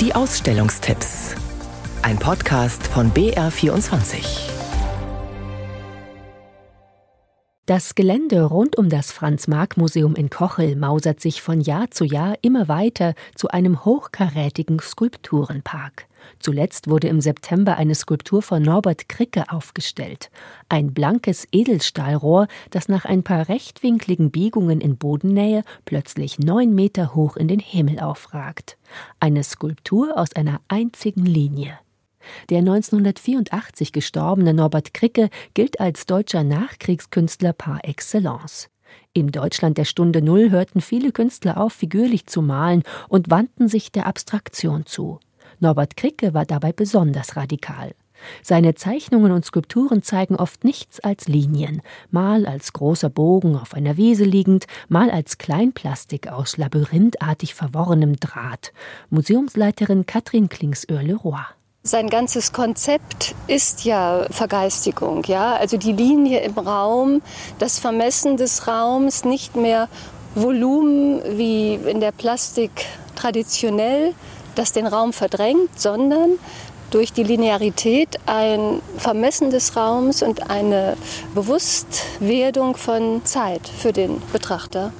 Die Ausstellungstipps. Ein Podcast von BR24. Das Gelände rund um das Franz-Marc-Museum in Kochel mausert sich von Jahr zu Jahr immer weiter zu einem hochkarätigen Skulpturenpark. Zuletzt wurde im September eine Skulptur von Norbert Kricke aufgestellt. Ein blankes Edelstahlrohr, das nach ein paar rechtwinkligen Biegungen in Bodennähe plötzlich neun Meter hoch in den Himmel aufragt. Eine Skulptur aus einer einzigen Linie. Der 1984 gestorbene Norbert Kricke gilt als deutscher Nachkriegskünstler par excellence. Im Deutschland der Stunde Null hörten viele Künstler auf, figürlich zu malen und wandten sich der Abstraktion zu. Norbert Kricke war dabei besonders radikal. Seine Zeichnungen und Skulpturen zeigen oft nichts als Linien, mal als großer Bogen auf einer Wiese liegend, mal als Kleinplastik aus labyrinthartig verworrenem Draht. Museumsleiterin Katrin Klingsöhr-Leroy. Sein ganzes Konzept ist ja Vergeistigung, ja. Also die Linie im Raum, das Vermessen des Raums, nicht mehr Volumen wie in der Plastik traditionell, das den Raum verdrängt, sondern durch die Linearität ein Vermessen des Raums und eine Bewusstwerdung von Zeit für den Betrachter.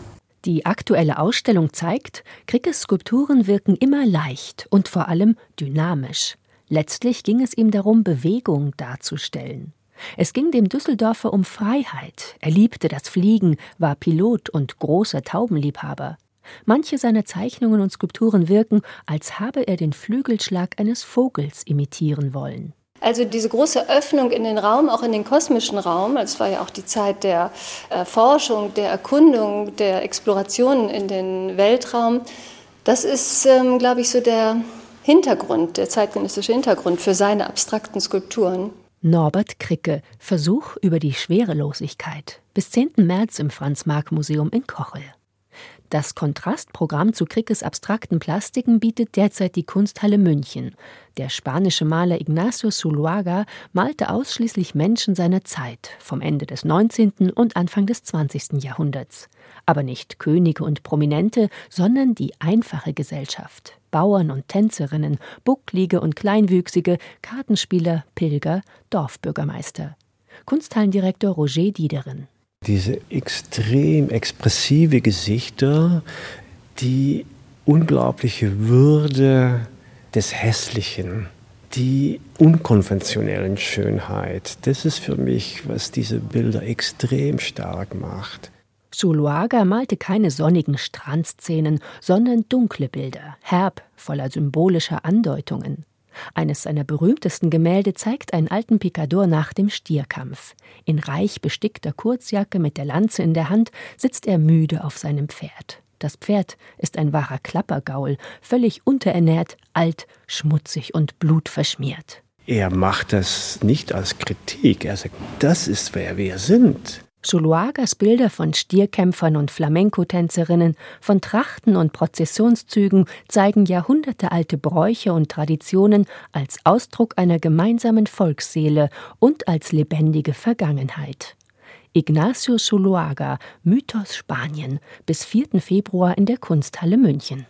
Die aktuelle Ausstellung zeigt, Krickes Skulpturen wirken immer leicht und vor allem dynamisch. Letztlich ging es ihm darum, Bewegung darzustellen. Es ging dem Düsseldorfer um Freiheit. Er liebte das Fliegen, war Pilot und großer Taubenliebhaber. Manche seiner Zeichnungen und Skulpturen wirken, als habe er den Flügelschlag eines Vogels imitieren wollen. Also diese große Öffnung in den Raum, auch in den kosmischen Raum, es war ja auch die Zeit der Erforschung, der Erkundung, der Exploration in den Weltraum, das ist, ähm, glaube ich, so der Hintergrund, der zeitgenössische Hintergrund für seine abstrakten Skulpturen. Norbert Kricke, Versuch über die Schwerelosigkeit. Bis 10. März im Franz-Marc-Museum in Kochel. Das Kontrastprogramm zu Krickes abstrakten Plastiken bietet derzeit die Kunsthalle München. Der spanische Maler Ignacio Zuluaga malte ausschließlich Menschen seiner Zeit, vom Ende des 19. und Anfang des 20. Jahrhunderts. Aber nicht Könige und Prominente, sondern die einfache Gesellschaft. Bauern und Tänzerinnen, Bucklige und Kleinwüchsige, Kartenspieler, Pilger, Dorfbürgermeister. Kunsthallendirektor Roger Diederen. Diese extrem expressive Gesichter, die unglaubliche Würde des Hässlichen, die unkonventionellen Schönheit, das ist für mich, was diese Bilder extrem stark macht. Zuluaga malte keine sonnigen Strandszenen, sondern dunkle Bilder, herb, voller symbolischer Andeutungen. Eines seiner berühmtesten Gemälde zeigt einen alten Picador nach dem Stierkampf. In reich bestickter Kurzjacke mit der Lanze in der Hand sitzt er müde auf seinem Pferd. Das Pferd ist ein wahrer Klappergaul, völlig unterernährt, alt, schmutzig und blutverschmiert. Er macht das nicht als Kritik. Er sagt, das ist wer wir sind. Zuluagas Bilder von Stierkämpfern und Flamenco-Tänzerinnen, von Trachten und Prozessionszügen zeigen jahrhundertealte Bräuche und Traditionen als Ausdruck einer gemeinsamen Volksseele und als lebendige Vergangenheit. Ignacio Zuluaga, Mythos Spanien, bis 4. Februar in der Kunsthalle München.